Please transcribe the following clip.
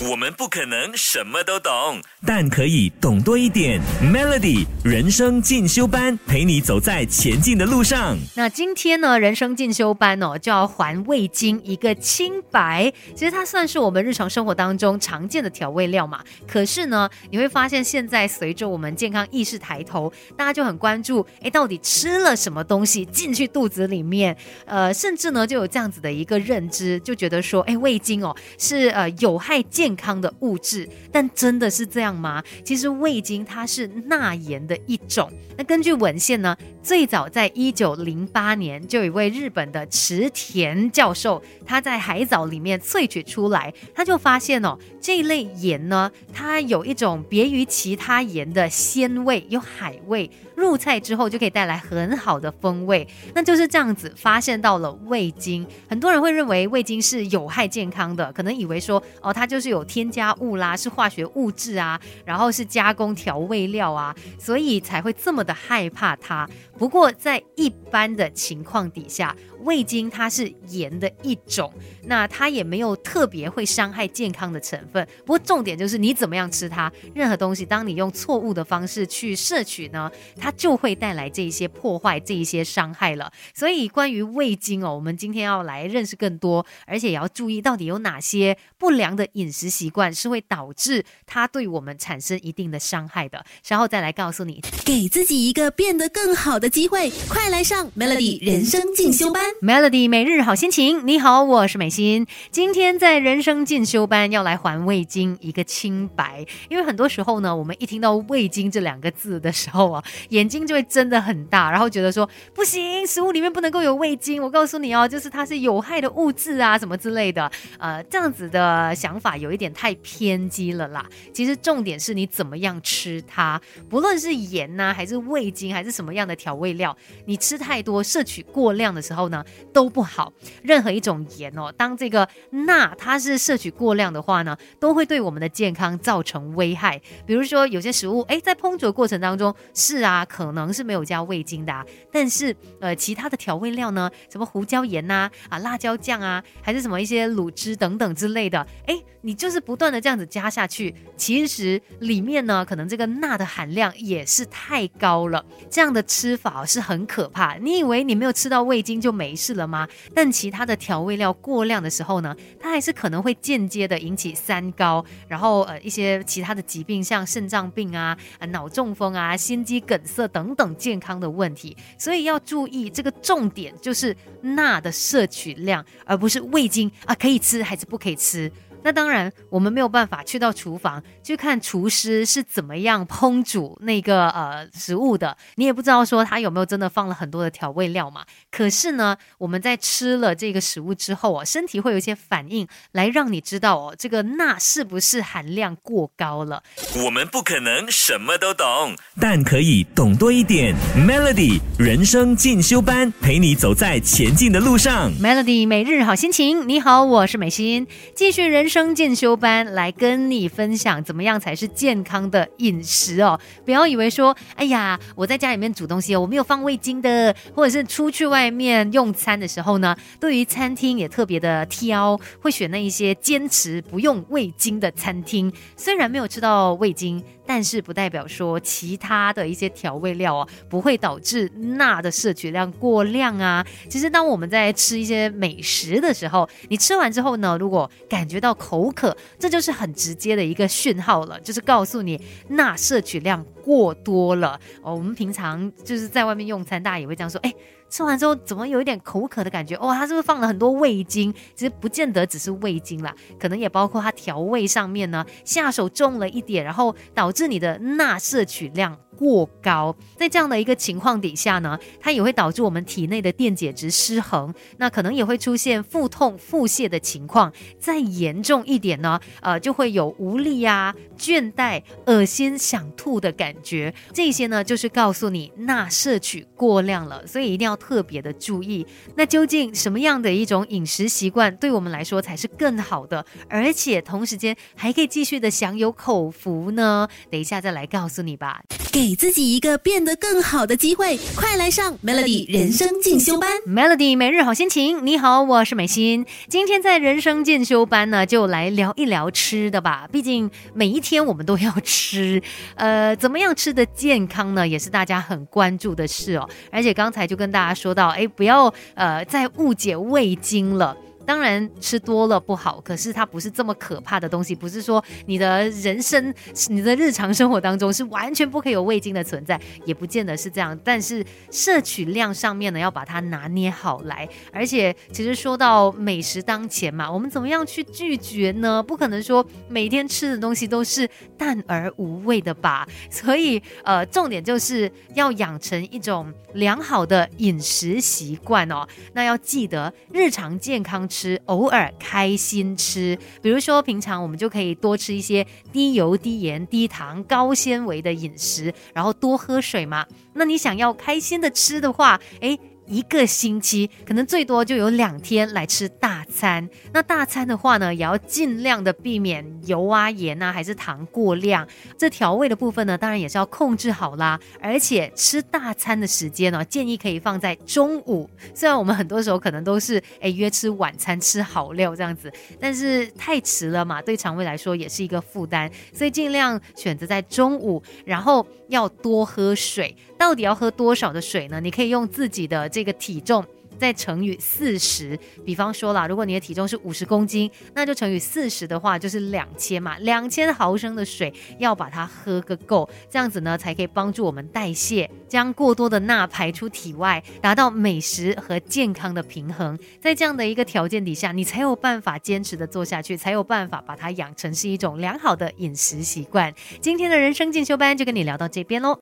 我们不可能什么都懂，但可以懂多一点。Melody 人生进修班陪你走在前进的路上。那今天呢，人生进修班哦，就要还味精一个清白。其实它算是我们日常生活当中常见的调味料嘛。可是呢，你会发现现在随着我们健康意识抬头，大家就很关注，哎，到底吃了什么东西进去肚子里面？呃，甚至呢，就有这样子的一个认知，就觉得说，哎，味精哦，是呃有害健。健康的物质，但真的是这样吗？其实味精它是钠盐的一种。那根据文献呢，最早在一九零八年，就有一位日本的池田教授，他在海藻里面萃取出来，他就发现哦，这一类盐呢，它有一种别于其他盐的鲜味，有海味。入菜之后就可以带来很好的风味，那就是这样子发现到了味精。很多人会认为味精是有害健康的，可能以为说哦，它就是有添加物啦，是化学物质啊，然后是加工调味料啊，所以才会这么的害怕它。不过在一般的情况底下，味精它是盐的一种，那它也没有特别会伤害健康的成分。不过重点就是你怎么样吃它，任何东西，当你用错误的方式去摄取呢，它就会带来这一些破坏、这一些伤害了。所以关于味精哦，我们今天要来认识更多，而且也要注意到底有哪些不良的饮食习惯是会导致它对我们产生一定的伤害的。稍后再来告诉你，给自己一个变得更好的机会，快来上 Melody 人生进修班。Melody 每日好心情，你好，我是美心。今天在人生进修班要来还味精一个清白，因为很多时候呢，我们一听到味精这两个字的时候啊，眼睛就会睁得很大，然后觉得说不行，食物里面不能够有味精。我告诉你哦，就是它是有害的物质啊，什么之类的。呃，这样子的想法有一点太偏激了啦。其实重点是你怎么样吃它，不论是盐呐，还是味精，还是什么样的调味料，你吃太多、摄取过量的时候呢？都不好，任何一种盐哦，当这个钠它是摄取过量的话呢，都会对我们的健康造成危害。比如说有些食物，哎，在烹煮的过程当中是啊，可能是没有加味精的，啊但是呃，其他的调味料呢，什么胡椒盐呐，啊，辣椒酱啊，还是什么一些卤汁等等之类的，哎，你就是不断的这样子加下去，其实里面呢，可能这个钠的含量也是太高了。这样的吃法是很可怕。你以为你没有吃到味精就没？事了吗？但其他的调味料过量的时候呢，它还是可能会间接的引起三高，然后呃一些其他的疾病，像肾脏病啊、啊脑中风啊、心肌梗塞等等健康的问题。所以要注意这个重点就是钠的摄取量，而不是味精啊可以吃还是不可以吃。那当然，我们没有办法去到厨房去看厨师是怎么样烹煮那个呃食物的，你也不知道说他有没有真的放了很多的调味料嘛。可是呢，我们在吃了这个食物之后啊，身体会有一些反应，来让你知道哦，这个钠是不是含量过高了。我们不可能什么都懂，但可以懂多一点。Melody 人生进修班，陪你走在前进的路上。Melody 每日好心情，你好，我是美心，继续人。生健修班来跟你分享怎么样才是健康的饮食哦！不要以为说，哎呀，我在家里面煮东西，我没有放味精的，或者是出去外面用餐的时候呢，对于餐厅也特别的挑，会选那一些坚持不用味精的餐厅。虽然没有吃到味精，但是不代表说其他的一些调味料啊不会导致钠的摄取量过量啊。其实当我们在吃一些美食的时候，你吃完之后呢，如果感觉到口渴，这就是很直接的一个讯号了，就是告诉你钠摄取量过多了哦。我们平常就是在外面用餐，大家也会这样说，哎。吃完之后怎么有一点口渴的感觉？哦，它是不是放了很多味精？其实不见得只是味精啦，可能也包括它调味上面呢下手重了一点，然后导致你的钠摄取量过高。在这样的一个情况底下呢，它也会导致我们体内的电解质失衡，那可能也会出现腹痛、腹泻的情况。再严重一点呢，呃，就会有无力啊、倦怠、恶心、想吐的感觉。这些呢，就是告诉你钠摄取过量了，所以一定要。特别的注意，那究竟什么样的一种饮食习惯对我们来说才是更好的，而且同时间还可以继续的享有口福呢？等一下再来告诉你吧。给自己一个变得更好的机会，快来上 Melody 人生进修班。Melody 每日好心情，你好，我是美心。今天在人生进修班呢，就来聊一聊吃的吧。毕竟每一天我们都要吃，呃，怎么样吃的健康呢，也是大家很关注的事哦。而且刚才就跟大家说到，哎，不要呃再误解味精了。当然吃多了不好，可是它不是这么可怕的东西，不是说你的人生、你的日常生活当中是完全不可以有味精的存在，也不见得是这样。但是摄取量上面呢，要把它拿捏好来。而且其实说到美食当前嘛，我们怎么样去拒绝呢？不可能说每天吃的东西都是淡而无味的吧？所以呃，重点就是要养成一种良好的饮食习惯哦。那要记得日常健康吃。吃，偶尔开心吃，比如说平常我们就可以多吃一些低油、低盐、低糖、高纤维的饮食，然后多喝水嘛。那你想要开心的吃的话，哎。一个星期可能最多就有两天来吃大餐。那大餐的话呢，也要尽量的避免油啊、盐啊，还是糖过量。这调味的部分呢，当然也是要控制好啦。而且吃大餐的时间呢，建议可以放在中午。虽然我们很多时候可能都是诶约吃晚餐吃好料这样子，但是太迟了嘛，对肠胃来说也是一个负担。所以尽量选择在中午，然后要多喝水。到底要喝多少的水呢？你可以用自己的这个体重再乘以四十。比方说啦，如果你的体重是五十公斤，那就乘以四十的话就是两千嘛，两千毫升的水要把它喝个够，这样子呢才可以帮助我们代谢，将过多的钠排出体外，达到美食和健康的平衡。在这样的一个条件底下，你才有办法坚持的做下去，才有办法把它养成是一种良好的饮食习惯。今天的人生进修班就跟你聊到这边喽。